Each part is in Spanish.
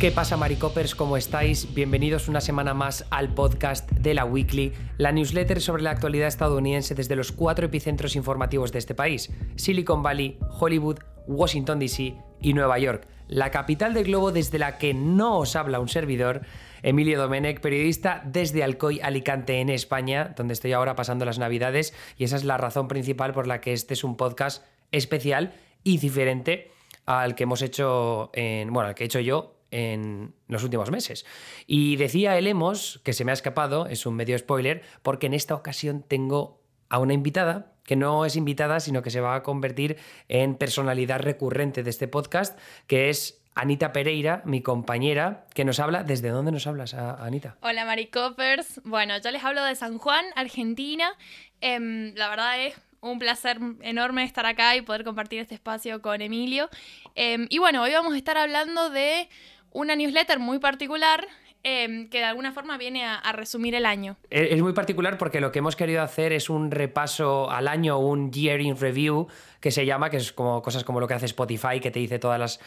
¿Qué pasa, Maricopers? ¿Cómo estáis? Bienvenidos una semana más al podcast de la Weekly, la newsletter sobre la actualidad estadounidense desde los cuatro epicentros informativos de este país: Silicon Valley, Hollywood, Washington DC y Nueva York, la capital del globo desde la que no os habla un servidor. Emilio Domenech, periodista desde Alcoy, Alicante, en España, donde estoy ahora pasando las Navidades, y esa es la razón principal por la que este es un podcast especial y diferente al que hemos hecho en, bueno, al que he hecho yo en los últimos meses. Y decía el Emos, que se me ha escapado, es un medio spoiler, porque en esta ocasión tengo a una invitada, que no es invitada, sino que se va a convertir en personalidad recurrente de este podcast, que es Anita Pereira, mi compañera, que nos habla. ¿Desde dónde nos hablas, Anita? Hola, Maricopers. Bueno, yo les hablo de San Juan, Argentina. Em, la verdad es un placer enorme estar acá y poder compartir este espacio con Emilio. Em, y bueno, hoy vamos a estar hablando de una newsletter muy particular em, que de alguna forma viene a, resumir el año. Es muy particular porque lo que hemos querido hacer es un repaso al año, un year in review, que se llama, que es como cosas como lo que hace Spotify, que te dice todas las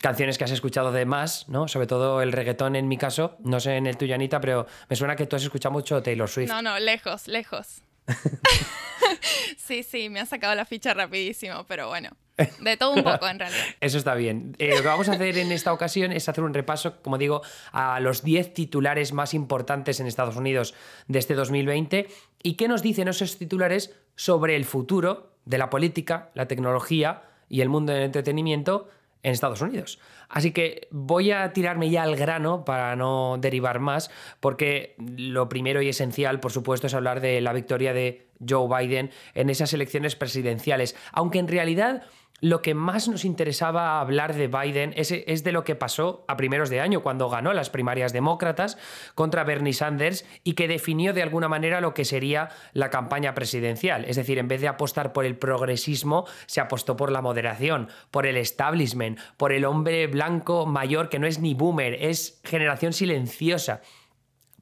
canciones que has escuchado de más, ¿no? Sobre todo el reggaetón en mi caso, no sé en el tuyo, Anita, pero me suena que tú has escuchado mucho Taylor Swift. No, no, lejos, lejos. sí, sí, me ha sacado la ficha rapidísimo, pero bueno. De todo un poco, en realidad. Eso está bien. Eh, lo que vamos a hacer en esta ocasión es hacer un repaso, como digo, a los 10 titulares más importantes en Estados Unidos de este 2020 y qué nos dicen esos titulares sobre el futuro de la política, la tecnología y el mundo del entretenimiento en Estados Unidos. Así que voy a tirarme ya al grano para no derivar más, porque lo primero y esencial, por supuesto, es hablar de la victoria de Joe Biden en esas elecciones presidenciales, aunque en realidad lo que más nos interesaba hablar de Biden es, de lo que pasó a primeros de año, cuando ganó las primarias demócratas contra Bernie Sanders y que definió de alguna manera lo que sería la campaña presidencial. Es decir, en vez de apostar por el progresismo, se apostó por la moderación, por el establishment, por el hombre blanco mayor que no es ni boomer, es generación silenciosa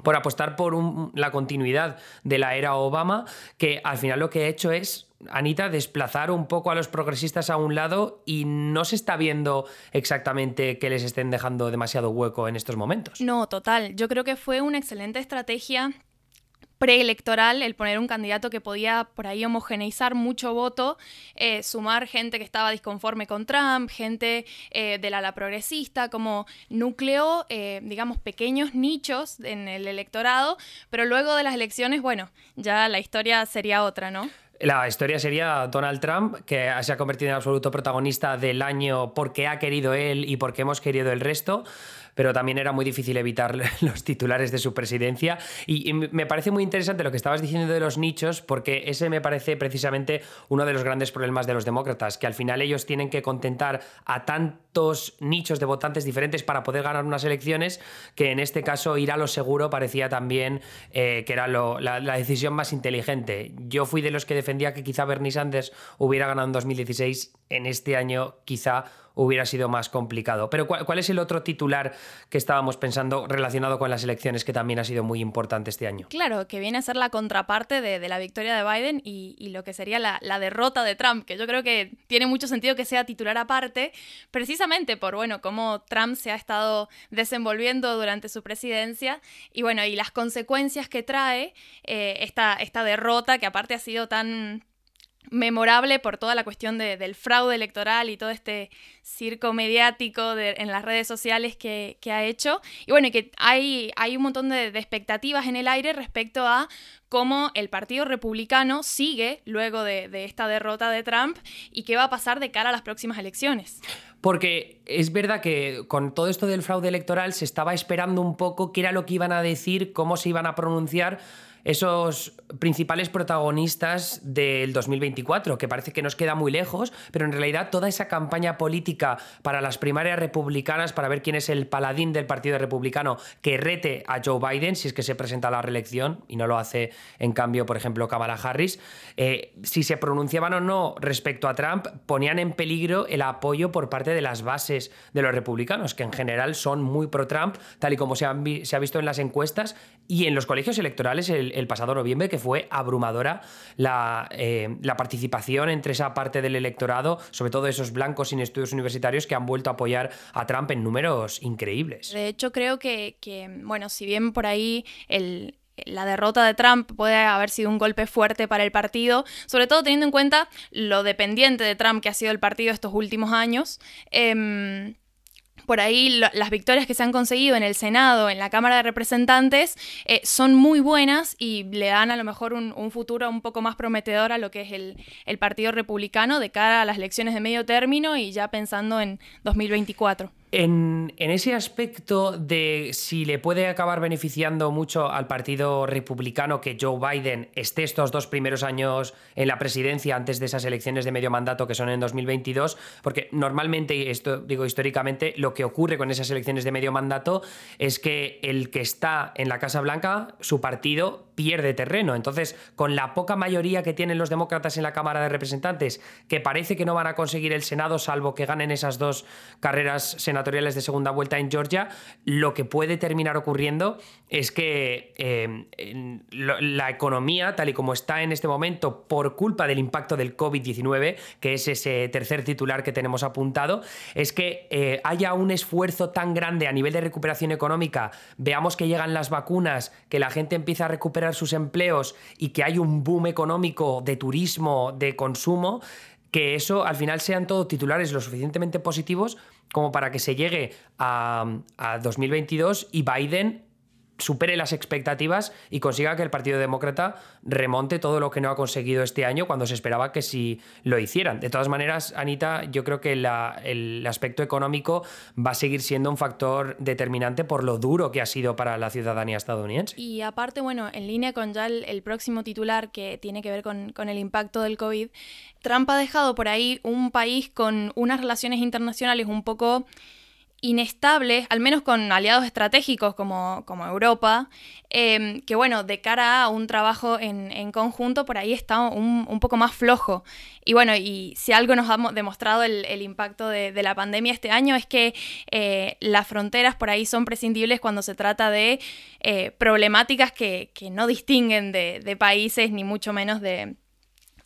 por apostar por la continuidad de la era Obama, que al final lo que ha hecho es Anita, desplazar un poco a los progresistas a un lado y no se está viendo exactamente que les estén dejando demasiado hueco en estos momentos. No, total. Yo creo que fue una excelente estrategia preelectoral el poner un candidato que podía por ahí homogeneizar mucho voto, eh, sumar gente que estaba disconforme con Trump, gente eh, del ala progresista, como núcleo, eh, digamos, pequeños nichos en el electorado, pero luego de las elecciones, bueno, ya la historia sería otra, ¿no? La historia sería Donald Trump, que se ha convertido en absoluto protagonista del año porque ha querido él y porque hemos querido el resto pero también era muy difícil evitar los titulares de su presidencia. Y, me parece muy interesante lo que estabas diciendo de los nichos, porque ese me parece precisamente uno de los grandes problemas de los demócratas, que al final ellos tienen que contentar a tantos nichos de votantes diferentes para poder ganar unas elecciones, que en este caso ir a lo seguro parecía también eh, que era la, la decisión más inteligente. Yo fui de los que defendía que quizá Bernie Sanders hubiera ganado en 2016, en este año quizá hubiera sido más complicado. Pero ¿cuál, es el otro titular que estábamos pensando relacionado con las elecciones que también ha sido muy importante este año? Claro, que viene a ser la contraparte de, la victoria de Biden y, lo que sería la, derrota de Trump, que yo creo que tiene mucho sentido que sea titular aparte, precisamente por, bueno, cómo Trump se ha estado desenvolviendo durante su presidencia y, bueno, y las consecuencias que trae eh, esta, esta derrota que aparte ha sido tan memorable por toda la cuestión del fraude electoral y todo este circo mediático en las redes sociales que, ha hecho. Y bueno, que hay, hay un montón de, expectativas en el aire respecto a cómo el Partido Republicano sigue luego de, de esta derrota de Trump y qué va a pasar de cara a las próximas elecciones. Porque es verdad que con todo esto del fraude electoral se estaba esperando un poco qué era lo que iban a decir, cómo se iban a pronunciar esos principales protagonistas del 2024, que parece que nos queda muy lejos, pero en realidad toda esa campaña política para las primarias republicanas, para ver quién es el paladín del Partido Republicano que rete a Joe Biden, si es que se presenta a la reelección, y no lo hace en cambio, por ejemplo, Kamala Harris, eh, si se pronunciaban o no respecto a Trump, ponían en peligro el apoyo por parte de las bases de los republicanos, que en general son muy pro-Trump, tal y como se, ha visto en las encuestas y en los colegios electorales el, el, pasado noviembre, que fue abrumadora la, eh, la, participación entre esa parte del electorado, sobre todo esos blancos sin estudios universitarios que han vuelto a apoyar a Trump en números increíbles. De hecho, creo que, que bueno, si bien por ahí el, la derrota de Trump puede haber sido un golpe fuerte para el partido, sobre todo teniendo en cuenta lo dependiente de Trump que ha sido el partido estos últimos años. Em, por ahí las victorias que se han conseguido en el Senado, en la Cámara de Representantes, eh, son muy buenas y le dan a lo mejor un, futuro un poco más prometedor a lo que es el, el Partido Republicano de cara a las elecciones de medio término y ya pensando en 2024. En, ese aspecto de si le puede acabar beneficiando mucho al Partido Republicano que Joe Biden esté estos dos primeros años en la presidencia antes de esas elecciones de medio mandato que son en 2022, porque normalmente, esto digo históricamente, lo que ocurre con esas elecciones de medio mandato es que el que está en la Casa Blanca, su partido pierde terreno. Entonces, con la poca mayoría que tienen los demócratas en la Cámara de Representantes, que parece que no van a conseguir el Senado salvo que ganen esas dos carreras senatoriales, de segunda vuelta en Georgia, lo que puede terminar ocurriendo es que eh, la economía, tal y como está en este momento, por culpa del impacto del COVID-19, que es ese tercer titular que tenemos apuntado, es que eh, haya un esfuerzo tan grande a nivel de recuperación económica, veamos que llegan las vacunas, que la gente empieza a recuperar sus empleos y que hay un boom económico de turismo, de consumo, que eso al final sean todos titulares lo suficientemente positivos como para que se llegue a, a 2022 y Biden supere las expectativas y consiga que el Partido Demócrata remonte todo lo que no ha conseguido este año cuando se esperaba que sí lo hicieran. De todas maneras, Anita, yo creo que el aspecto económico va a seguir siendo un factor determinante por lo duro que ha sido para la ciudadanía estadounidense. Y aparte, bueno, en línea con ya el, próximo titular que tiene que ver con, con el impacto del COVID, Trump ha dejado por ahí un país con unas relaciones internacionales un poco inestables, al menos con aliados estratégicos como, como Europa, em, que bueno, de cara a un trabajo en, conjunto, por ahí está un, poco más flojo. Y bueno, y si algo nos ha demostrado el, impacto de, la pandemia este año es que eh, las fronteras por ahí son prescindibles cuando se trata de eh, problemáticas que, no distinguen de países, ni mucho menos de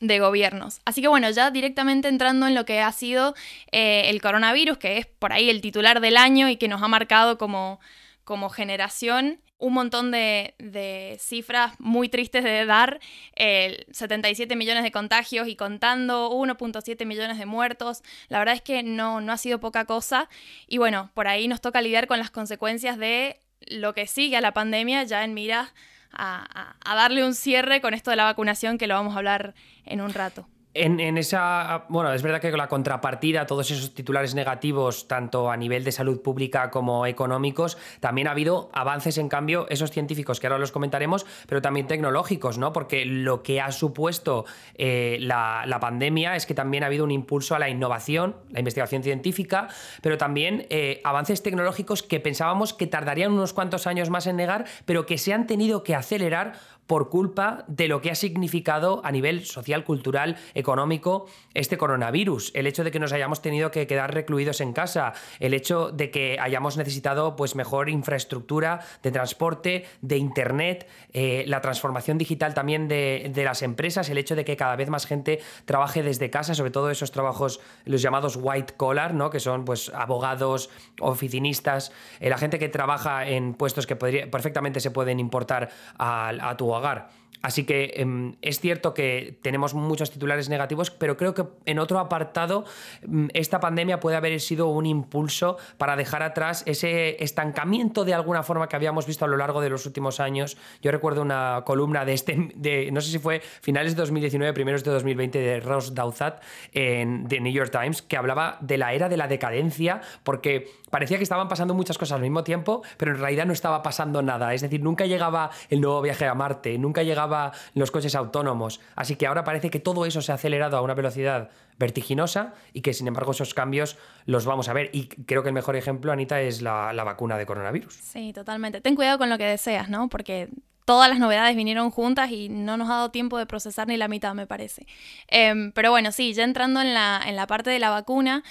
de gobiernos. Así que bueno, ya directamente entrando en lo que ha sido eh, el coronavirus, que es por ahí el titular del año y que nos ha marcado como, como generación un montón de, cifras muy tristes de dar, 77 millones de contagios y contando, 1.7 millones de muertos, la verdad es que no, no ha sido poca cosa y bueno, por ahí nos toca lidiar con las consecuencias de lo que sigue a la pandemia ya en miras a, darle un cierre con esto de la vacunación que lo vamos a hablar en un rato. En, esa, bueno, es verdad que con la contrapartida, todos esos titulares negativos, tanto a nivel de salud pública como económicos, también ha habido avances, en cambio, esos científicos, que ahora los comentaremos, pero también tecnológicos, ¿no? Porque lo que ha supuesto eh, la, pandemia es que también ha habido un impulso a la innovación, la investigación científica, pero también eh, avances tecnológicos que pensábamos que tardarían unos cuantos años más en negar, pero que se han tenido que acelerar por culpa de lo que ha significado a nivel social, cultural, económico este coronavirus. El hecho de que nos hayamos tenido que quedar recluidos en casa, el hecho de que hayamos necesitado pues, mejor infraestructura de transporte, de internet, eh, la transformación digital también de, las empresas, el hecho de que cada vez más gente trabaje desde casa, sobre todo esos trabajos, los llamados white collar, ¿no? que son pues, abogados, oficinistas, eh, la gente que trabaja en puestos que perfectamente se pueden importar a, a tu وغيره. Así que em, es cierto que tenemos muchos titulares negativos, pero creo que en otro apartado em, esta pandemia puede haber sido un impulso para dejar atrás ese estancamiento de alguna forma que habíamos visto a lo largo de los últimos años. Yo recuerdo una columna de este, de, no sé si fue finales de 2019, primeros de 2020, de Ross Douthat en The New York Times, que hablaba de la era de la decadencia, porque parecía que estaban pasando muchas cosas al mismo tiempo, pero en realidad no estaba pasando nada. Es decir, nunca llegaba el nuevo viaje a Marte, nunca llegaba los coches autónomos. Así que ahora parece que todo eso se ha acelerado a una velocidad vertiginosa y que sin embargo esos cambios los vamos a ver. Y creo que el mejor ejemplo, Anita, es la, vacuna de coronavirus. Sí, totalmente. Ten cuidado con lo que deseas, ¿no? Porque todas las novedades vinieron juntas y no nos ha dado tiempo de procesar ni la mitad, me parece. Em, pero bueno, sí, ya entrando en la, en la parte de la vacuna,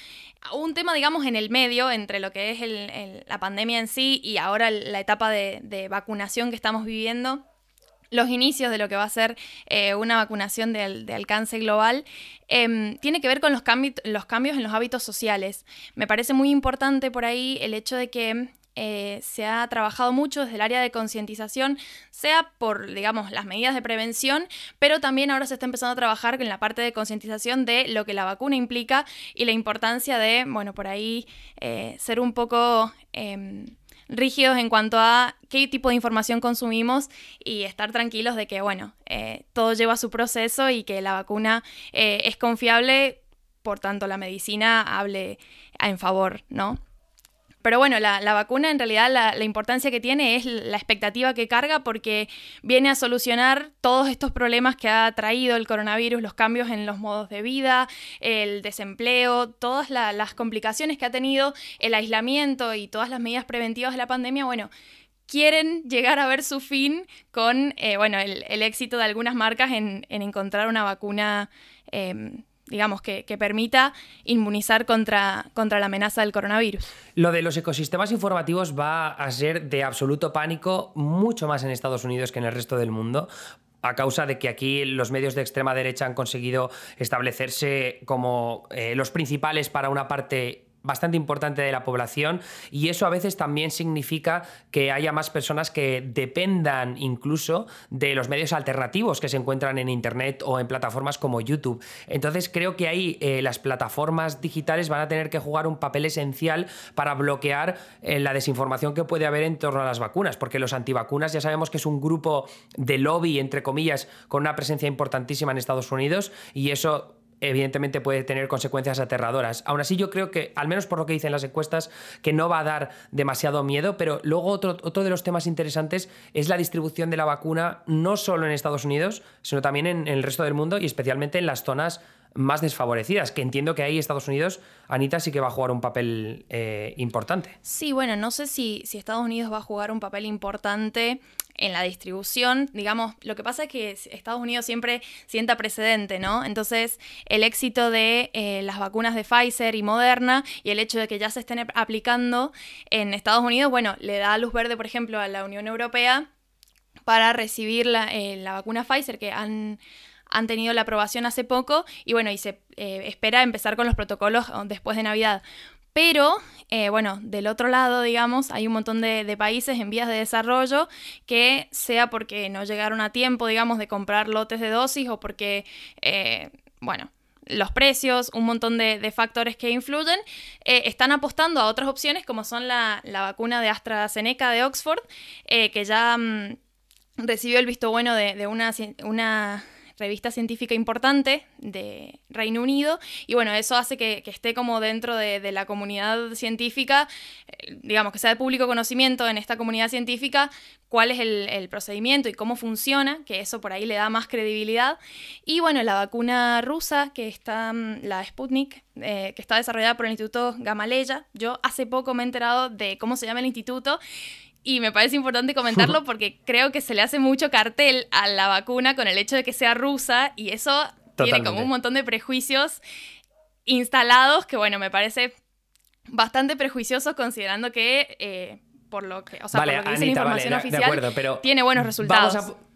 un tema, digamos, en el medio entre lo que es la pandemia en sí y ahora la etapa de vacunación que estamos viviendo los inicios de lo que va a ser eh, una vacunación de, alcance global, em, tiene que ver con los, los cambios en los hábitos sociales. Me parece muy importante por ahí el hecho de que eh, se ha trabajado mucho desde el área de concientización, sea por, digamos, las medidas de prevención, pero también ahora se está empezando a trabajar en la parte de concientización de lo que la vacuna implica y la importancia de, bueno, por ahí eh, ser un poco em, rígidos en cuanto a qué tipo de información consumimos y estar tranquilos de que, bueno, eh, todo lleva su proceso y que la vacuna es confiable, por tanto la medicina hable en favor, ¿no? Pero bueno, la, vacuna en realidad la, importancia que tiene es la expectativa que carga porque viene a solucionar todos estos problemas que ha traído el coronavirus, los cambios en los modos de vida, el desempleo, todas las complicaciones que ha tenido el aislamiento y todas las medidas preventivas de la pandemia. Bueno, quieren llegar a ver su fin con eh, bueno, el, éxito de algunas marcas en, encontrar una vacuna em, digamos, que, permita inmunizar contra, contra la amenaza del coronavirus. Lo de los ecosistemas informativos va a ser de absoluto pánico, mucho más en Estados Unidos que en el resto del mundo, a causa de que aquí los medios de extrema derecha han conseguido establecerse como eh, los principales para una parte bastante importante de la población y eso a veces también significa que haya más personas que dependan incluso de los medios alternativos que se encuentran en Internet o en plataformas como YouTube. Entonces creo que ahí eh, las plataformas digitales van a tener que jugar un papel esencial para bloquear eh, la desinformación que puede haber en torno a las vacunas, porque los antivacunas ya sabemos que es un grupo de lobby, entre comillas, con una presencia importantísima en Estados Unidos y eso evidentemente puede tener consecuencias aterradoras. Aún así yo creo que, al menos por lo que dicen las encuestas, que no va a dar demasiado miedo, pero luego otro, otro de los temas interesantes es la distribución de la vacuna no solo en Estados Unidos, sino también en, el resto del mundo y especialmente en las zonas más desfavorecidas, que entiendo que ahí Estados Unidos, Anita, sí que va a jugar un papel eh, importante. Sí, bueno, no sé si, si Estados Unidos va a jugar un papel importante en la distribución, digamos, lo que pasa es que Estados Unidos siempre sienta precedente, ¿no? Entonces, el éxito de eh, las vacunas de Pfizer y Moderna y el hecho de que ya se estén aplicando en Estados Unidos, bueno, le da luz verde, por ejemplo, a la Unión Europea para recibir la, eh, vacuna Pfizer que han han tenido la aprobación hace poco y bueno, y se eh, espera empezar con los protocolos después de Navidad. Pero, eh, bueno, del otro lado, digamos, hay un montón de, países en vías de desarrollo que sea porque no llegaron a tiempo, digamos, de comprar lotes de dosis o porque, eh, bueno, los precios, un montón de, factores que influyen, eh, están apostando a otras opciones como son la, vacuna de AstraZeneca de Oxford, que ya mm, recibió el visto bueno de, de una, una revista científica importante de Reino Unido y bueno, eso hace que, esté como dentro de, la comunidad científica, eh, digamos que sea de público conocimiento en esta comunidad científica cuál es el, procedimiento y cómo funciona, que eso por ahí le da más credibilidad. Y bueno, la vacuna rusa, que está, mm, la Sputnik, eh, que está desarrollada por el Instituto Gamaleya, yo hace poco me he enterado de cómo se llama el instituto y me parece importante comentarlo porque creo que se le hace mucho cartel a la vacuna con el hecho de que sea rusa y eso tiene como un montón de prejuicios instalados que, bueno, me parece bastante prejuicioso considerando que, eh, por lo que, o sea, por lo que dice la información oficial, tiene buenos resultados. vamos a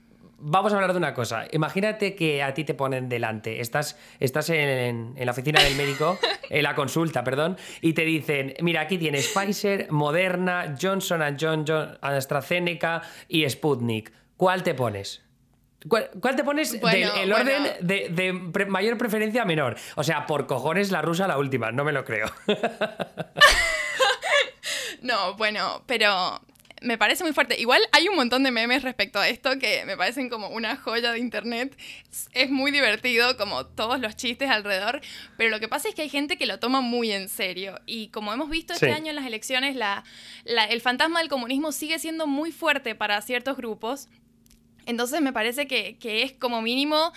hablar de una cosa. Imagínate que a ti te ponen delante, estás, estás en, la oficina del médico, en la consulta, perdón, y te dicen, mira, aquí tienes Pfizer, Moderna, Johnson Johnson, AstraZeneca y Sputnik. ¿Cuál te pones? ¿Cuál, te pones del el orden de, mayor preferencia a menor? O sea, por cojones la rusa la última, no me lo creo. no, bueno, pero me parece muy fuerte. Igual hay un montón de memes respecto a esto que me parecen como una joya de internet. Es muy divertido, como todos los chistes alrededor, pero lo que pasa es que hay gente que lo toma muy en serio. Y como hemos visto este año en las elecciones, la, el fantasma del comunismo sigue siendo muy fuerte para ciertos grupos. Entonces me parece que, que es como mínimo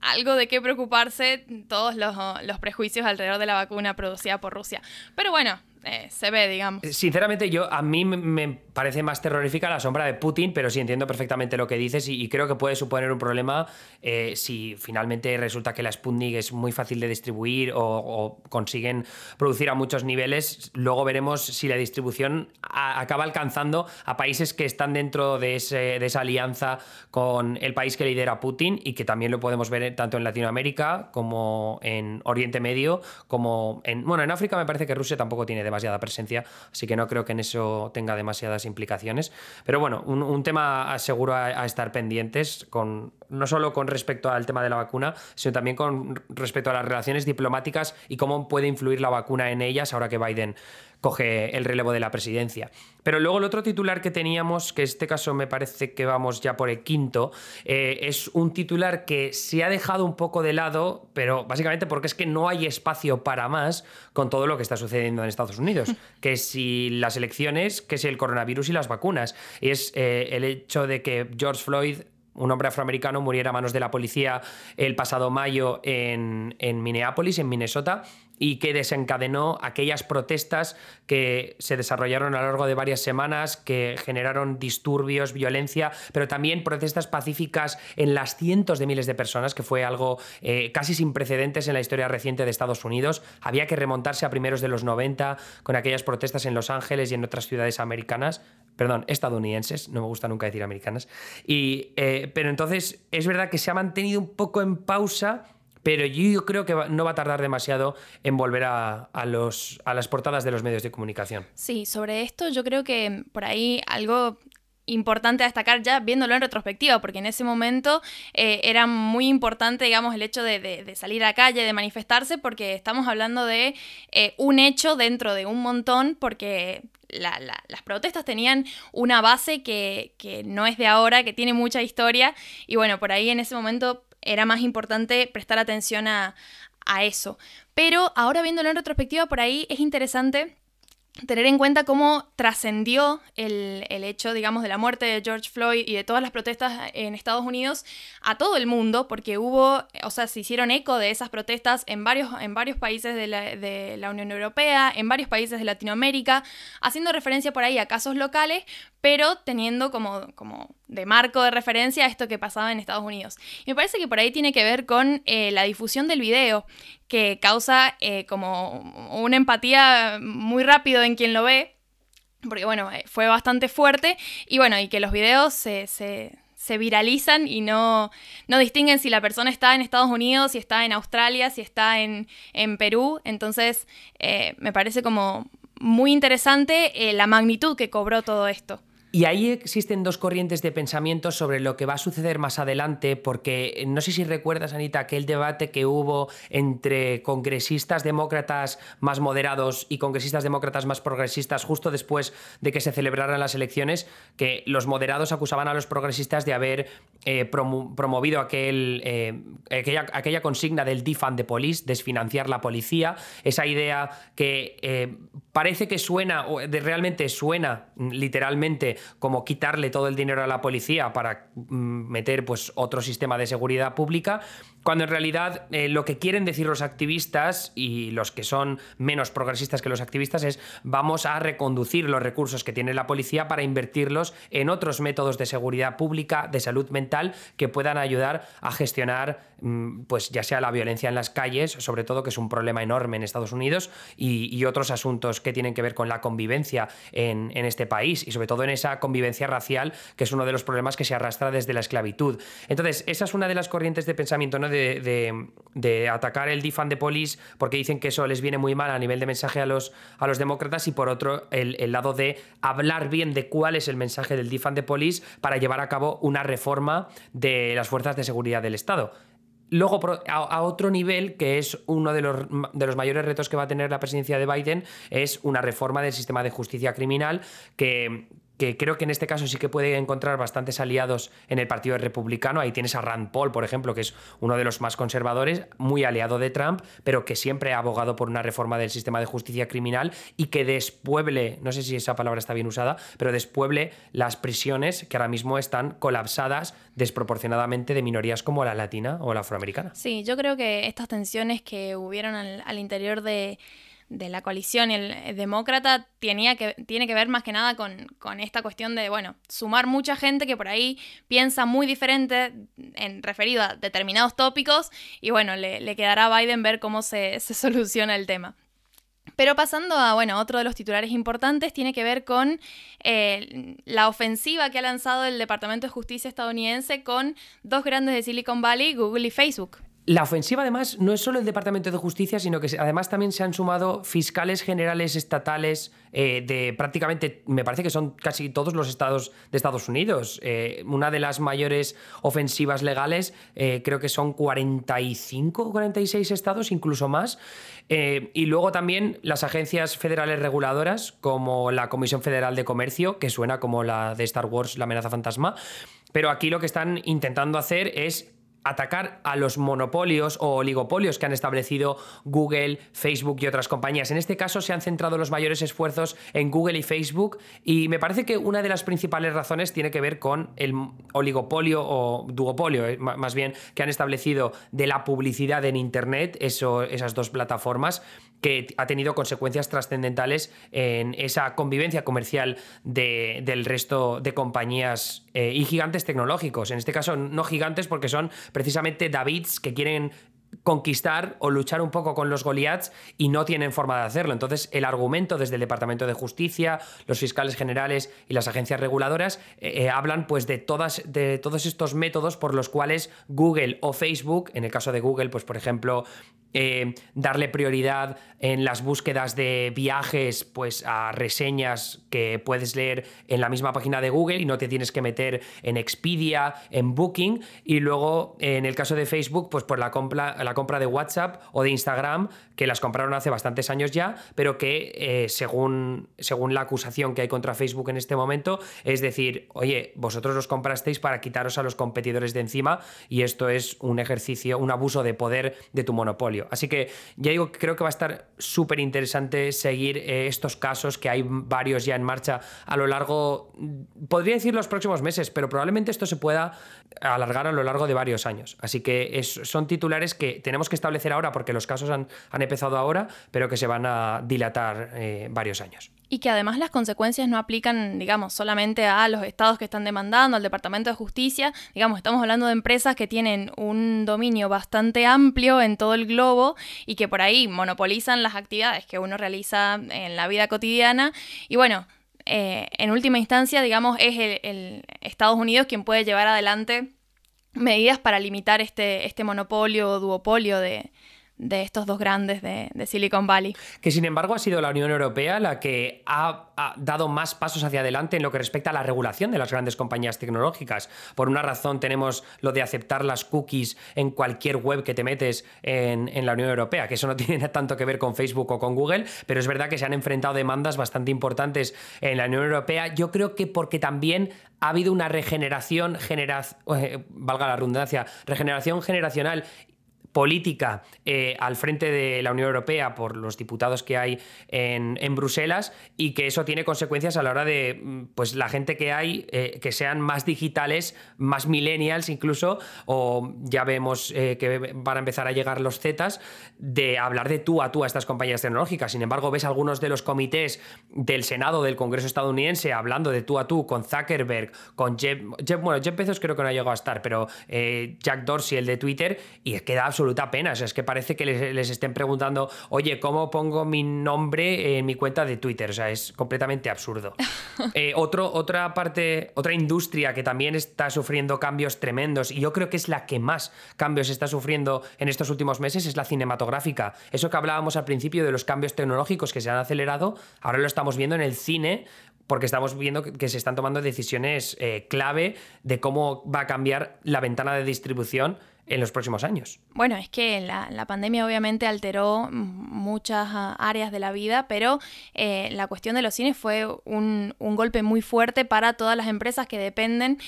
algo de qué preocuparse todos los, los prejuicios alrededor de la vacuna producida por Rusia. Pero bueno, eh, se ve, digamos. Sinceramente, yo a mí me parece más terrorífica la sombra de Putin, pero sí entiendo perfectamente lo que dices y, creo que puede suponer un problema eh, si finalmente resulta que la Sputnik es muy fácil de distribuir o, consiguen producir a muchos niveles. Luego veremos si la distribución acaba alcanzando a países que están dentro de, de esa alianza con el país que lidera Putin y que también lo podemos ver tanto en Latinoamérica como en Oriente Medio, como en. Bueno, en África me parece que Rusia tampoco tiene demasiada presencia, así que no creo que en eso tenga demasiadas implicaciones. Pero bueno, un, tema seguro a, estar pendientes, con, no solo con respecto al tema de la vacuna, sino también con respecto a las relaciones diplomáticas y cómo puede influir la vacuna en ellas ahora que Biden coge el relevo de la presidencia. Pero luego el otro titular que teníamos, que en este caso me parece que vamos ya por el quinto, eh, es un titular que se ha dejado un poco de lado, pero básicamente porque es que no hay espacio para más con todo lo que está sucediendo en Estados Unidos, que si las elecciones, que si el coronavirus y las vacunas. Y es eh, el hecho de que George Floyd un hombre afroamericano muriera a manos de la policía el pasado mayo en, en Minneapolis, en Minnesota, y que desencadenó aquellas protestas que se desarrollaron a lo largo de varias semanas, que generaron disturbios, violencia, pero también protestas pacíficas en las cientos de miles de personas, que fue algo eh, casi sin precedentes en la historia reciente de Estados Unidos. Había que remontarse a primeros de los 90 con aquellas protestas en Los Ángeles y en otras ciudades americanas, perdón, estadounidenses, no me gusta nunca decir americanas. Y, eh, pero entonces es verdad que se ha mantenido un poco en pausa pero yo creo que no va a tardar demasiado en volver a, los, a las portadas de los medios de comunicación. Sí, sobre esto yo creo que por ahí algo importante destacar ya viéndolo en retrospectiva, porque en ese momento eh, era muy importante, digamos, el hecho de, salir a la calle, de manifestarse, porque estamos hablando de eh, un hecho dentro de un montón, porque las protestas tenían una base que, que, no es de ahora, que tiene mucha historia, y bueno, por ahí en ese momento era más importante prestar atención a, a eso. Pero ahora viéndolo en retrospectiva, por ahí es interesante tener en cuenta cómo trascendió el, hecho, digamos, de la muerte de George Floyd y de todas las protestas en Estados Unidos a todo el mundo, porque hubo, o sea, se hicieron eco de esas protestas en varios, en varios países de la, de la Unión Europea, en varios países de Latinoamérica, haciendo referencia por ahí a casos locales, pero teniendo como, como de marco de referencia esto que pasaba en Estados Unidos. Y me parece que por ahí tiene que ver con eh, la difusión del video, que causa eh, como una empatía muy rápido en quien lo ve, porque bueno, eh, fue bastante fuerte, y bueno, y que los videos se, se, viralizan y no, no distinguen si la persona está en Estados Unidos, si está en Australia, si está en, en Perú, entonces me parece como muy interesante la magnitud que cobró todo esto. Y ahí existen dos corrientes de pensamiento sobre lo que va a suceder más adelante, porque no sé si recuerdas, Anita, aquel debate que hubo entre congresistas demócratas más moderados y congresistas demócratas más progresistas justo después de que se celebraran las elecciones, que los moderados acusaban a los progresistas de haber eh, promovido aquel, eh, aquella, consigna del defund the police, desfinanciar la policía, esa idea que eh, parece que suena, o realmente suena literalmente como quitarle todo el dinero a la policía para mm, meter pues, otro sistema de seguridad pública, cuando en realidad eh, lo que quieren decir los activistas y los que son menos progresistas que los activistas es vamos a reconducir los recursos que tiene la policía para invertirlos en otros métodos de seguridad pública, de salud mental, que puedan ayudar a gestionar mm, pues ya sea la violencia en las calles, sobre todo que es un problema enorme en Estados Unidos, y, otros asuntos que tienen que ver con la convivencia en, en este país y sobre todo en esa convivencia racial, que es uno de los problemas que se arrastra desde la esclavitud. Entonces, esa es una de las corrientes de pensamiento, ¿no? De, atacar el defund de police, porque dicen que eso les viene muy mal a nivel de mensaje a los, a los demócratas, y por otro, el, lado de hablar bien de cuál es el mensaje del defund de police para llevar a cabo una reforma de las fuerzas de seguridad del Estado. Luego, a, otro nivel, que es uno de los, de los, mayores retos que va a tener la presidencia de Biden, es una reforma del sistema de justicia criminal que que creo que en este caso sí que puede encontrar bastantes aliados en el Partido Republicano. Ahí tienes a Rand Paul, por ejemplo, que es uno de los más conservadores, muy aliado de Trump, pero que siempre ha abogado por una reforma del sistema de justicia criminal y que despueble, no sé si esa palabra está bien usada, pero despueble las prisiones que ahora mismo están colapsadas desproporcionadamente de minorías como la latina o la afroamericana. Sí, yo creo que estas tensiones que hubieron al interior de de la coalición el demócrata tenía que, tiene que ver más que nada con, esta cuestión de, bueno, sumar mucha gente que por ahí piensa muy diferente en referido a determinados tópicos y bueno, le, quedará a Biden ver cómo se, soluciona el tema. Pero pasando a, bueno, otro de los titulares importantes, tiene que ver con eh, la ofensiva que ha lanzado el Departamento de Justicia estadounidense con dos grandes de Silicon Valley, Google y Facebook. La ofensiva, además, no es solo el Departamento de Justicia, sino que además también se han sumado fiscales generales estatales eh, de prácticamente, me parece que son casi todos los estados de Estados Unidos. Eh, una de las mayores ofensivas legales, eh, creo que son 45 o 46 estados, incluso más. y luego también las agencias federales reguladoras, como la Comisión Federal de Comercio, que suena como la de Star Wars, la amenaza fantasma. Pero aquí lo que están intentando hacer es atacar a los monopolios o oligopolios que han establecido Google, Facebook y otras compañías. En este caso se han centrado los mayores esfuerzos en Google y Facebook y me parece que una de las principales razones tiene que ver con el oligopolio o duopolio, eh, más bien, que han establecido de la publicidad en Internet, esas dos plataformas que ha tenido consecuencias trascendentales en esa convivencia comercial del resto de compañías eh, y gigantes tecnológicos. En este caso, no gigantes porque son precisamente Davids que quieren conquistar o luchar un poco con los Goliaths y no tienen forma de hacerlo. Entonces, el argumento desde el Departamento de Justicia, los fiscales generales y las agencias reguladoras eh, eh, hablan pues de, todas, de todos estos métodos por los cuales Google o Facebook, en el caso de Google, pues por ejemplo, eh, darle prioridad en las búsquedas de viajes pues a reseñas que puedes leer en la misma página de Google y no te tienes que meter en Expedia, en Booking. Y luego en el caso de Facebook pues por la compra, la compra de WhatsApp o de Instagram que las compraron hace bastantes años ya pero que eh, según, según la acusación que hay contra Facebook en este momento es decir oye vosotros los comprasteis para quitaros a los competidores de encima y esto es un ejercicio un abuso de poder de tu monopolio Así que ya digo que creo que va a estar súper interesante seguir eh, estos casos, que hay varios ya en marcha a lo largo, podría decir los próximos meses, pero probablemente esto se pueda alargar a lo largo de varios años. Así que son titulares que tenemos que establecer ahora porque los casos han, empezado ahora, pero que se van a dilatar eh, varios años. Y que además las consecuencias no aplican, digamos, solamente a los estados que están demandando, al Departamento de Justicia. Digamos, estamos hablando de empresas que tienen un dominio bastante amplio en todo el globo y que por ahí monopolizan las actividades que uno realiza en la vida cotidiana. Y bueno, eh, en última instancia, digamos, es el, Estados Unidos quien puede llevar adelante medidas para limitar este, este monopolio o duopolio de, de estos dos grandes de, Silicon Valley. Que sin embargo ha sido la Unión Europea la que ha, dado más pasos hacia adelante en lo que respecta a la regulación de las grandes compañías tecnológicas. Por una razón tenemos lo de aceptar las cookies en cualquier web que te metes en, la Unión Europea, que eso no tiene tanto que ver con Facebook o con Google, pero es verdad que se han enfrentado demandas bastante importantes en la Unión Europea. Yo creo que porque también ha habido una regeneración, genera, eh, valga la redundancia, regeneración generacional política eh, al frente de la Unión Europea por los diputados que hay en, Bruselas y que eso tiene consecuencias a la hora de mm, pues la gente que hay eh, que sean más digitales, más millennials incluso, o ya vemos eh, que van a empezar a llegar los Zetas, de hablar de tú a tú a estas compañías tecnológicas. Sin embargo, ves algunos de los comités del Senado del Congreso estadounidense hablando de tú a tú con Zuckerberg, con Jeff, bueno, Jeff Bezos creo que no ha llegado a estar, pero Jack Dorsey, el de Twitter, y queda absoluta pena. es que parece que les, estén preguntando, oye, ¿cómo pongo mi nombre en mi cuenta de Twitter? O sea, es completamente absurdo. Eh, otro, otra parte, otra industria que también está sufriendo cambios tremendos, y yo creo que es la que más cambios está sufriendo en estos últimos meses, es la cinematográfica. Eso que hablábamos al principio de los cambios tecnológicos que se han acelerado, ahora lo estamos viendo en el cine porque estamos viendo que se están tomando decisiones eh, clave de cómo va a cambiar la ventana de distribución en los próximos años. Bueno, es que la, pandemia obviamente alteró muchas ah, áreas de la vida, pero eh, la cuestión de los cines fue un, golpe muy fuerte para todas las empresas que dependen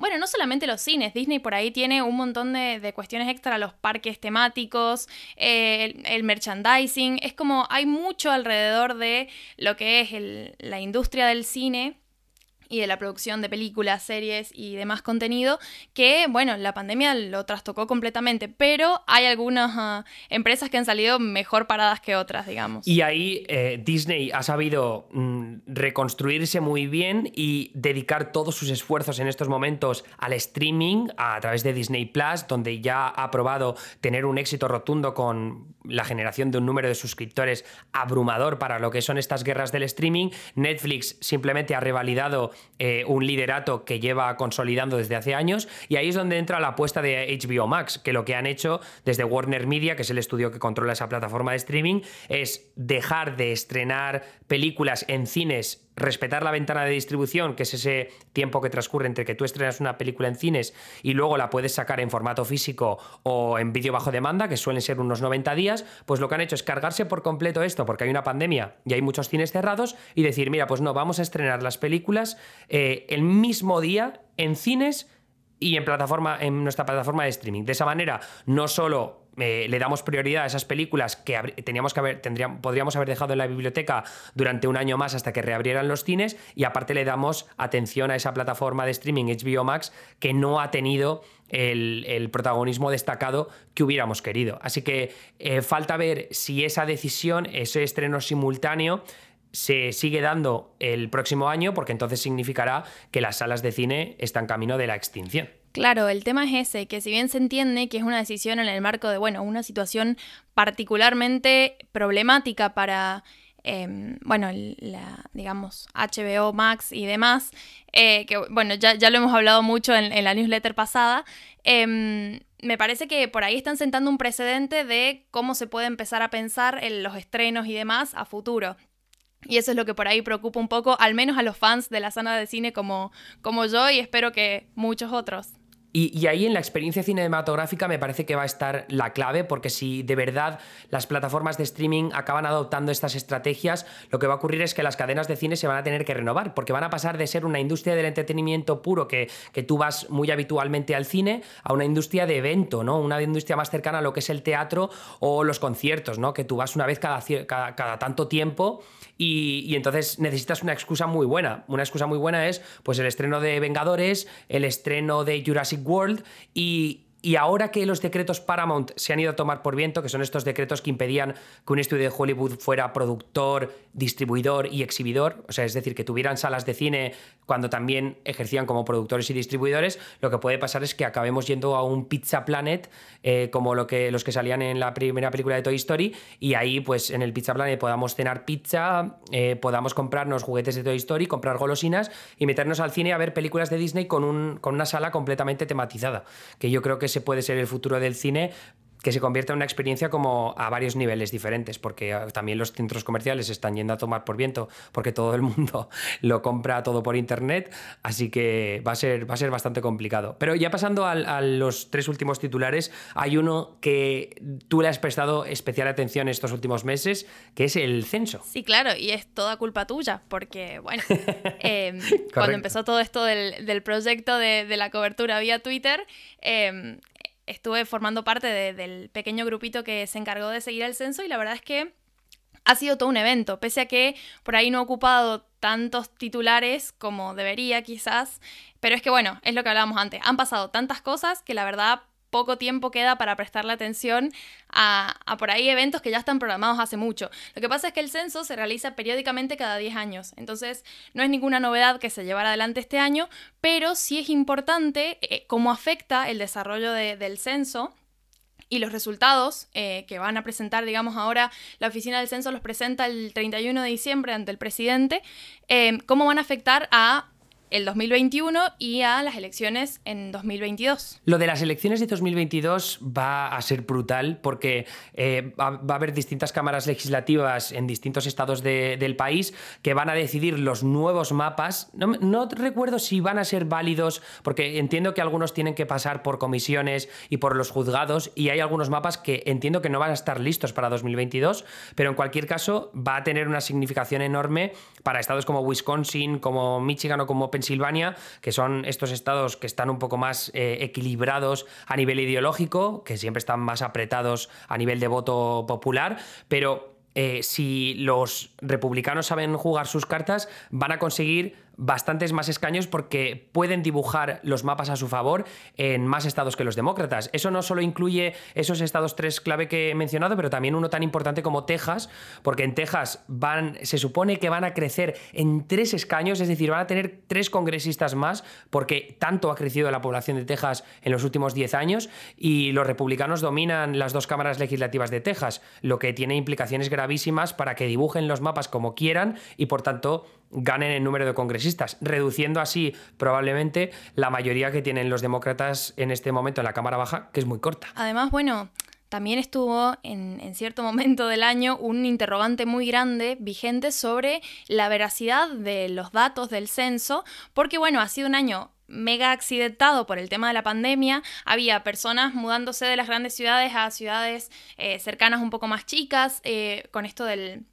bueno, no solamente los cines, Disney por ahí tiene un montón de, cuestiones extra, los parques temáticos, eh, el, merchandising, es como hay mucho alrededor de lo que es la industria del cine y de la producción de películas, series y demás contenido, que, bueno, la pandemia lo trastocó completamente, pero hay algunas ah, empresas que han salido mejor paradas que otras, digamos. Y ahí eh, Disney ha sabido mm, reconstruirse muy bien y dedicar todos sus esfuerzos en estos momentos al streaming a través de Disney Plus, donde ya ha probado tener un éxito rotundo con la generación de un número de suscriptores abrumador para lo que son estas guerras del streaming. Netflix simplemente ha revalidado eh, un liderato que lleva consolidando desde hace años y ahí es donde entra la apuesta de HBO Max, que lo que han hecho desde Warner Media, que es el estudio que controla esa plataforma de streaming, es dejar de estrenar películas en cines respetar la ventana de distribución, que es ese tiempo que transcurre entre que tú estrenas una película en cines y luego la puedes sacar en formato físico o en vídeo bajo demanda, que suelen ser unos 90 días, pues lo que han hecho es cargarse por completo esto, porque hay una pandemia y hay muchos cines cerrados, y decir, mira, pues no, vamos a estrenar las películas eh, el mismo día en cines y en plataforma en nuestra plataforma de streaming. De esa manera, no solo le damos prioridad a esas películas que teníamos que podríamos haber dejado en la biblioteca durante un año más hasta que reabrieran los cines y aparte le damos atención a esa plataforma de streaming HBO Max que no ha tenido el, protagonismo destacado que hubiéramos querido. Así que eh, falta ver si esa decisión, ese estreno simultáneo, se sigue dando el próximo año, porque entonces significará que las salas de cine están camino de la extinción. Claro, el tema es ese, que si bien se entiende que es una decisión en el marco de, bueno, una situación particularmente problemática para, em, bueno, la, digamos, HBO Max y demás, eh, que, bueno, ya, ya, lo hemos hablado mucho en, la newsletter pasada, em, me parece que por ahí están sentando un precedente de cómo se puede empezar a pensar en los estrenos y demás a futuro. Y eso es lo que por ahí preocupa un poco, al menos a los fans de la zona de cine como, como yo y espero que muchos otros. Y, ahí en la experiencia cinematográfica me parece que va a estar la clave, porque si de verdad las plataformas de streaming acaban adoptando estas estrategias, lo que va a ocurrir es que las cadenas de cine se van a tener que renovar, porque van a pasar de ser una industria del entretenimiento puro, que, que tú vas muy habitualmente al cine, a una industria de evento, ¿no? Una industria más cercana a lo que es el teatro o los conciertos, ¿no? Que tú vas una vez cada, cada, cada tanto tiempo y, entonces necesitas una excusa muy buena. Una excusa muy buena es pues el estreno de Vengadores, el estreno de Jurassic World y, y ahora que los decretos Paramount se han ido a tomar por viento, que son estos decretos que impedían que un estudio de Hollywood fuera productor, distribuidor y exhibidor, o sea, es decir, que tuvieran salas de cine cuando también ejercían como productores y distribuidores, lo que puede pasar es que acabemos yendo a un Pizza Planet eh, como lo que, los que salían en la primera película de Toy Story y ahí pues en el Pizza Planet podamos cenar pizza, eh, podamos comprarnos juguetes de Toy Story, comprar golosinas y meternos al cine a ver películas de Disney con, un, con una sala completamente tematizada, que yo creo que ese puede ser el futuro del cine que se convierta en una experiencia como a varios niveles diferentes, porque ah, también los centros comerciales están yendo a tomar por viento, porque todo el mundo lo compra todo por internet, así que va a ser, va a ser bastante complicado. Pero ya pasando a, los tres últimos titulares, hay uno que tú le has prestado especial atención estos últimos meses, que es el censo. Sí, claro, y es toda culpa tuya, porque, bueno, em, cuando empezó todo esto del, proyecto de, la cobertura vía Twitter, eh, estuve formando parte del pequeño grupito que se encargó de seguir el censo y la verdad es que ha sido todo un evento, pese a que por ahí no ha ocupado tantos titulares como debería quizás, pero es que bueno, es lo que hablábamos antes, han pasado tantas cosas que la verdad poco tiempo queda para prestarle atención a, por ahí eventos que ya están programados hace mucho. Lo que pasa es que el censo se realiza periódicamente cada 10 años, entonces no es ninguna novedad que se llevara adelante este año, pero sí es importante eh, cómo afecta el desarrollo del censo y los resultados eh, que van a presentar, digamos, ahora la oficina del censo los presenta el 31 de diciembre ante el presidente, eh, cómo van a afectar a el 2021 y a las elecciones en 2022. Lo de las elecciones de 2022 va a ser brutal porque eh, va, a haber distintas cámaras legislativas en distintos estados del país que van a decidir los nuevos mapas. No, no, recuerdo si van a ser válidos porque entiendo que algunos tienen que pasar por comisiones y por los juzgados y hay algunos mapas que entiendo que no van a estar listos para 2022, pero en cualquier caso va a tener una significación enorme para estados como Wisconsin, como Michigan o como Pensilvania, que son estos estados que están un poco más eh, equilibrados a nivel ideológico, que siempre están más apretados a nivel de voto popular, pero eh, si los republicanos saben jugar sus cartas, van a conseguir bastantes más escaños porque pueden dibujar los mapas a su favor en más estados que los demócratas. Eso no solo incluye esos estados tres clave que he mencionado, pero también uno tan importante como Texas, porque en Texas van, se supone que van a crecer en tres escaños, es decir, van a tener tres congresistas más, porque tanto ha crecido la población de Texas en los últimos diez años y los republicanos dominan las dos cámaras legislativas de Texas, lo que tiene implicaciones gravísimas para que dibujen los mapas como quieran y por tanto ganen el número de congresistas, reduciendo así probablemente la mayoría que tienen los demócratas en este momento en la Cámara Baja, que es muy corta. Además, bueno, también estuvo en, cierto momento del año un interrogante muy grande vigente sobre la veracidad de los datos del censo, porque bueno, ha sido un año mega accidentado por el tema de la pandemia, había personas mudándose de las grandes ciudades a ciudades eh, cercanas un poco más chicas, eh, con esto del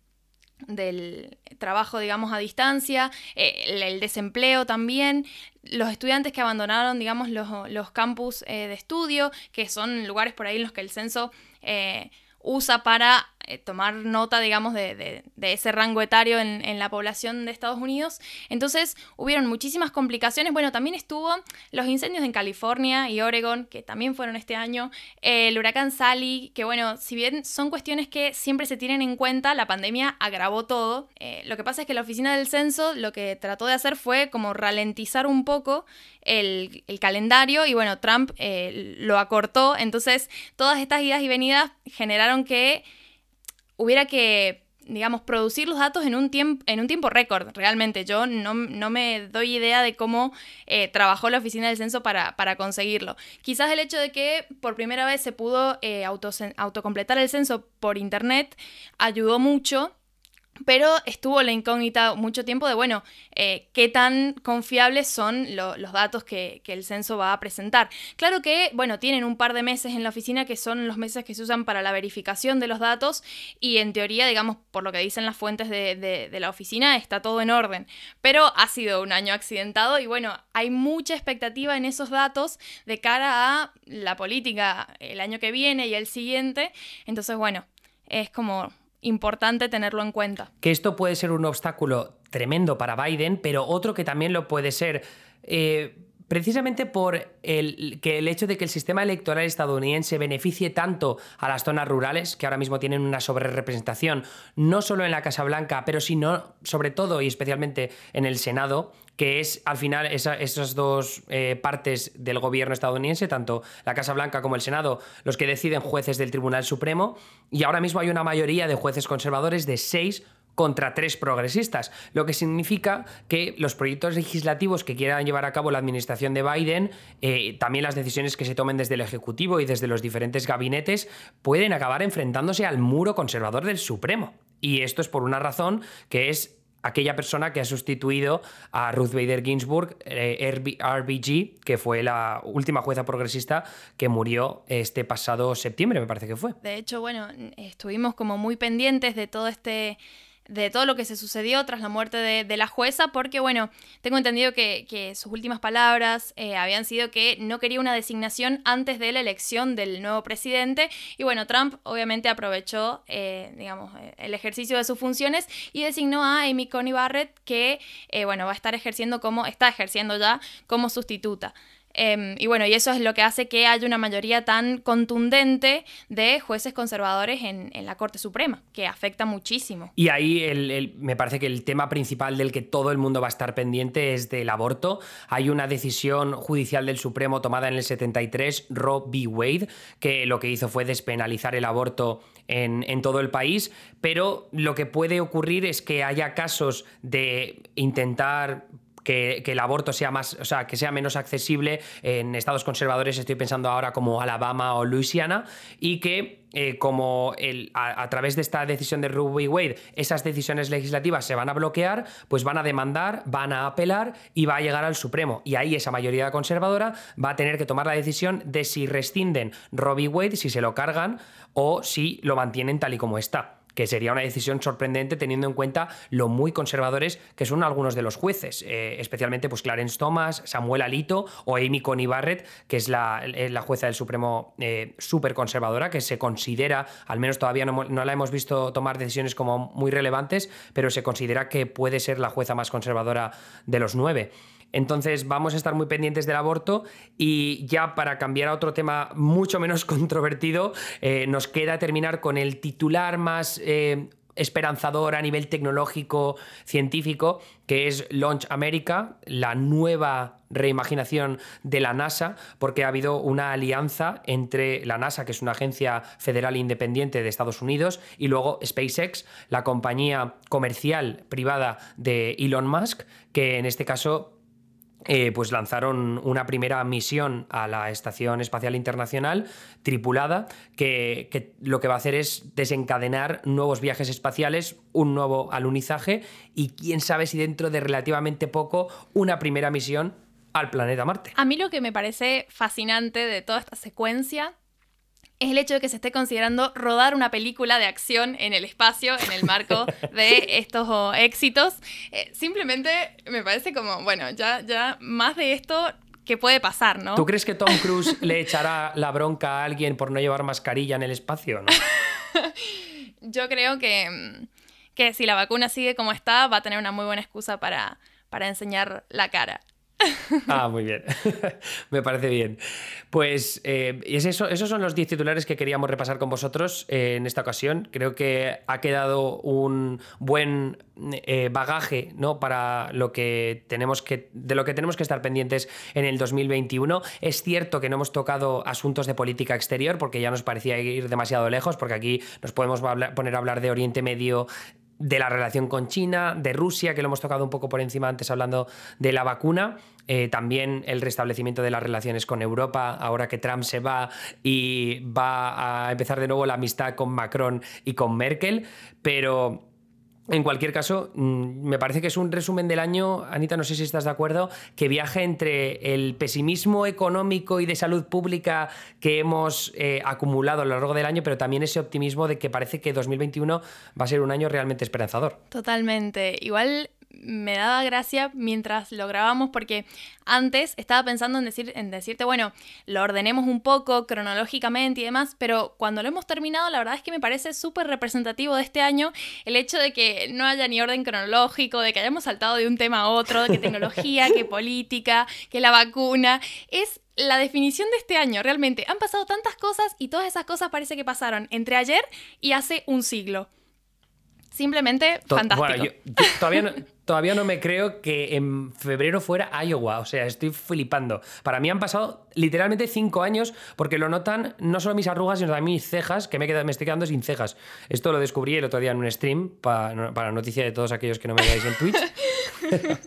del trabajo, digamos, a distancia, eh, el, desempleo también, los estudiantes que abandonaron, digamos, los, campus eh, de estudio, que son lugares por ahí en los que el censo eh, usa para eh, tomar nota, digamos, de, ese rango etario en, la población de Estados Unidos. Entonces, hubieron muchísimas complicaciones. Bueno, también estuvo los incendios en California y Oregon, que también fueron este año, el huracán Sally, que bueno, si bien son cuestiones que siempre se tienen en cuenta, la pandemia agravó todo. Eh, lo que pasa es que la oficina del censo lo que trató de hacer fue como ralentizar un poco el, calendario y bueno, Trump eh, lo acortó. Entonces, todas estas idas y venidas generaron que hubiera que, digamos, producir los datos en un, tiempo, en un tiempo récord, realmente. Yo no, me doy idea de cómo eh, trabajó la oficina del censo para, conseguirlo. Quizás el hecho de que por primera vez se pudo eh, autocompletar el censo por internet ayudó mucho pero estuvo la incógnita mucho tiempo de, bueno, eh, qué tan confiables son los datos que, el censo va a presentar. Claro que, bueno, tienen un par de meses en la oficina que son los meses que se usan para la verificación de los datos y en teoría, digamos, por lo que dicen las fuentes de, la oficina, está todo en orden. Pero ha sido un año accidentado y, bueno, hay mucha expectativa en esos datos de cara a la política el año que viene y el siguiente. Entonces, bueno, es como importante tenerlo en cuenta. Que esto puede ser un obstáculo tremendo para Biden, pero otro que también lo puede ser. Eh, precisamente por el, que el hecho de que el sistema electoral estadounidense beneficie tanto a las zonas rurales, que ahora mismo tienen una sobrerepresentación, no solo en la Casa Blanca, pero sino sobre todo y especialmente en el Senado, que es al final esas dos eh, partes del gobierno estadounidense, tanto la Casa Blanca como el Senado, los que deciden jueces del Tribunal Supremo, y ahora mismo hay una mayoría de jueces conservadores de seis contra tres progresistas, lo que significa que los proyectos legislativos que quieran llevar a cabo la administración de Biden, eh, también las decisiones que se tomen desde el Ejecutivo y desde los diferentes gabinetes, pueden acabar enfrentándose al muro conservador del Supremo. Y esto es por una razón que es aquella persona que ha sustituido a Ruth Bader Ginsburg, eh, RBG, que fue la última jueza progresista que murió este pasado septiembre, me parece que fue. De hecho, bueno, estuvimos como muy pendientes de todo este de todo lo que se sucedió tras la muerte de, la jueza, porque bueno, tengo entendido que, sus últimas palabras eh, habían sido que no quería una designación antes de la elección del nuevo presidente, y bueno, Trump obviamente aprovechó, eh, digamos, eh, el ejercicio de sus funciones y designó a Amy Coney Barrett, que, bueno, va a estar ejerciendo como, está ejerciendo ya como sustituta. Em, y bueno, y eso es lo que hace que haya una mayoría tan contundente de jueces conservadores en, la Corte Suprema, que afecta muchísimo. Y ahí me parece que el tema principal del que todo el mundo va a estar pendiente es del aborto. Hay una decisión judicial del Supremo tomada en el 73, Roe v. Wade, que lo que hizo fue despenalizar el aborto en, en, todo el país, pero lo que puede ocurrir es que haya casos de intentar que, el aborto sea más, o sea, que sea menos accesible en estados conservadores, estoy pensando ahora como Alabama o Luisiana, y que eh, como a, través de esta decisión de v. Wade esas decisiones legislativas se van a bloquear, pues van a demandar, van a apelar y va a llegar al Supremo. Y ahí esa mayoría conservadora va a tener que tomar la decisión de si rescinden v. Wade, si se lo cargan o si lo mantienen tal y como está que sería una decisión sorprendente teniendo en cuenta lo muy conservadores que son algunos de los jueces, eh, especialmente pues Clarence Thomas, Samuel Alito o Amy Coney Barrett, que es la, jueza del Supremo eh, súper conservadora, que se considera, al menos todavía no, no, la hemos visto tomar decisiones como muy relevantes, pero se considera que puede ser la jueza más conservadora de los nueve. Entonces vamos a estar muy pendientes del aborto y ya para cambiar a otro tema mucho menos controvertido, eh, nos queda terminar con el titular más... Eh, esperanzador a nivel tecnológico, científico, que es Launch America, la nueva reimaginación de la NASA, porque ha habido una alianza entre la NASA, que es una agencia federal independiente de Estados Unidos, y luego SpaceX, la compañía comercial privada de Elon Musk, que en este caso eh, pues lanzaron una primera misión a la Estación Espacial Internacional tripulada que, lo que va a hacer es desencadenar nuevos viajes espaciales, un nuevo alunizaje y quién sabe si dentro de relativamente poco una primera misión al planeta Marte. A mí lo que me parece fascinante de toda esta secuencia es el hecho de que se esté considerando rodar una película de acción en el espacio, en el marco de estos oh, éxitos. Eh, simplemente me parece como, bueno, ya, ya más de esto que puede pasar, ¿no? ¿Tú crees que Tom Cruise le echará la bronca a alguien por no llevar mascarilla en el espacio? ¿no? Yo creo que, que si la vacuna sigue como está, va a tener una muy buena excusa para, para enseñar la cara. Ah, muy bien. Me parece bien. Pues eh, eso, esos son los 10 titulares que queríamos repasar con vosotros eh, en esta ocasión. Creo que ha quedado un buen eh, bagaje ¿no? para lo que tenemos que, de lo que tenemos que estar pendientes en el 2021. Es cierto que no hemos tocado asuntos de política exterior porque ya nos parecía ir demasiado lejos, porque aquí nos podemos poner a hablar de Oriente Medio de la relación con China, de Rusia, que lo hemos tocado un poco por encima antes hablando de la vacuna, eh, también el restablecimiento de las relaciones con Europa, ahora que Trump se va y va a empezar de nuevo la amistad con Macron y con Merkel, pero en cualquier caso, mm, me parece que es un resumen del año, Anita, no sé si estás de acuerdo, que viaja entre el pesimismo económico y de salud pública que hemos eh, acumulado a lo largo del año, pero también ese optimismo de que parece que 2021 va a ser un año realmente esperanzador. Totalmente. Igual me daba gracia mientras lo grabamos porque antes estaba pensando en, decir, en decirte, bueno, lo ordenemos un poco cronológicamente y demás, pero cuando lo hemos terminado, la verdad es que me parece súper representativo de este año el hecho de que no haya ni orden cronológico, de que hayamos saltado de un tema a otro, de que tecnología, que política, que la vacuna, es la definición de este año, realmente. Han pasado tantas cosas y todas esas cosas parece que pasaron entre ayer y hace un siglo. Simplemente fantástico. todavía, no, todavía no me creo que en febrero fuera Iowa. O sea, estoy flipando. Para mí han pasado literalmente cinco años porque lo notan no solo mis arrugas, sino también mis cejas, que me, me estoy quedando sin cejas. Esto lo descubrí el otro día en un stream para, para noticia de todos aquellos que no me veáis en Twitch.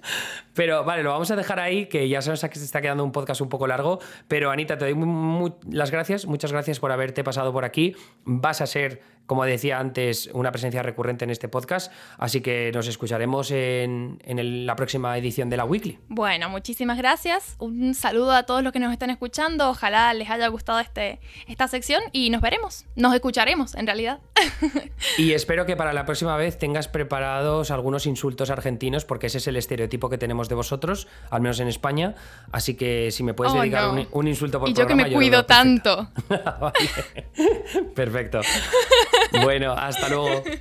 pero vale, lo vamos a dejar ahí, que ya sabes que se está quedando un podcast un poco largo. Pero Anita, te doy las gracias. Muchas gracias por haberte pasado por aquí. Vas a ser como decía antes, una presencia recurrente en este podcast. Así que nos escucharemos en, la próxima edición de la Weekly. Bueno, muchísimas gracias. Un saludo a todos los que nos están escuchando. Ojalá les haya gustado este, esta sección y nos veremos. Nos escucharemos, en realidad. y espero que para la próxima vez tengas preparados algunos insultos argentinos, porque ese es el estereotipo que tenemos de vosotros, al menos en España. Así que si me puedes oh, dedicar un, insulto por y yo que me cuido tanto. Perfecto. Bueno, hasta luego.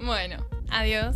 Bueno, adiós.